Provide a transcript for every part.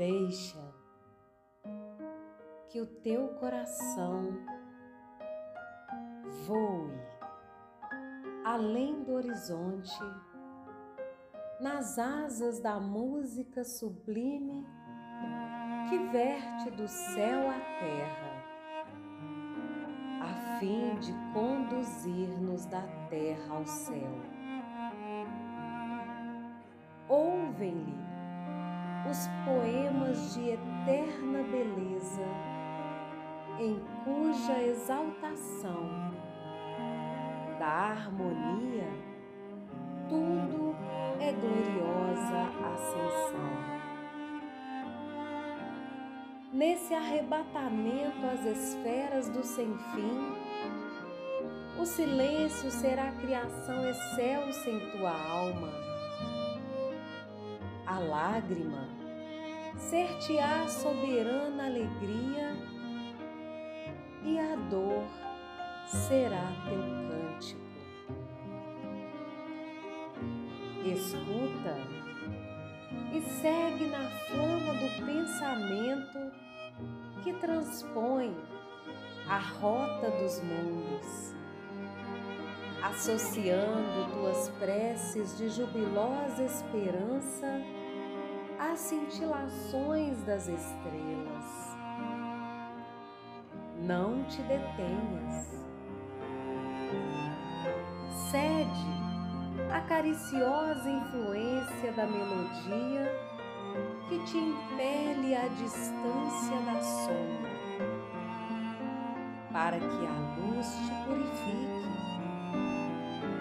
Deixa que o teu coração voe além do horizonte, nas asas da música sublime que verte do céu à terra, a fim de conduzir-nos da terra ao céu. Ouvem-lhe em cuja exaltação da harmonia tudo é gloriosa ascensão nesse arrebatamento às esferas do sem-fim, o silêncio será a criação excelsa em tua alma. A lágrima ser-te-á soberana alegria e a dor será teu cântico. Escuta e segue na flama do pensamento que transpõe a rota dos mundos, associando tuas preces de jubilosa esperança às cintilações das estrelas. Não te detenhas. Cede a cariciosa influência da melodia que te impele à distância da sombra, para que a luz te purifique,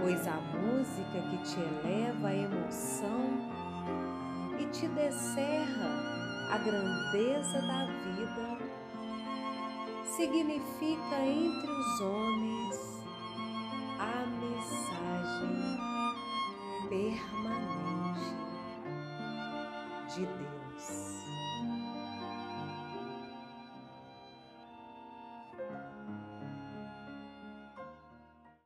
pois a música que te eleva a emoção e te descerra a grandeza da vida significa entre os homens a mensagem permanente de Deus.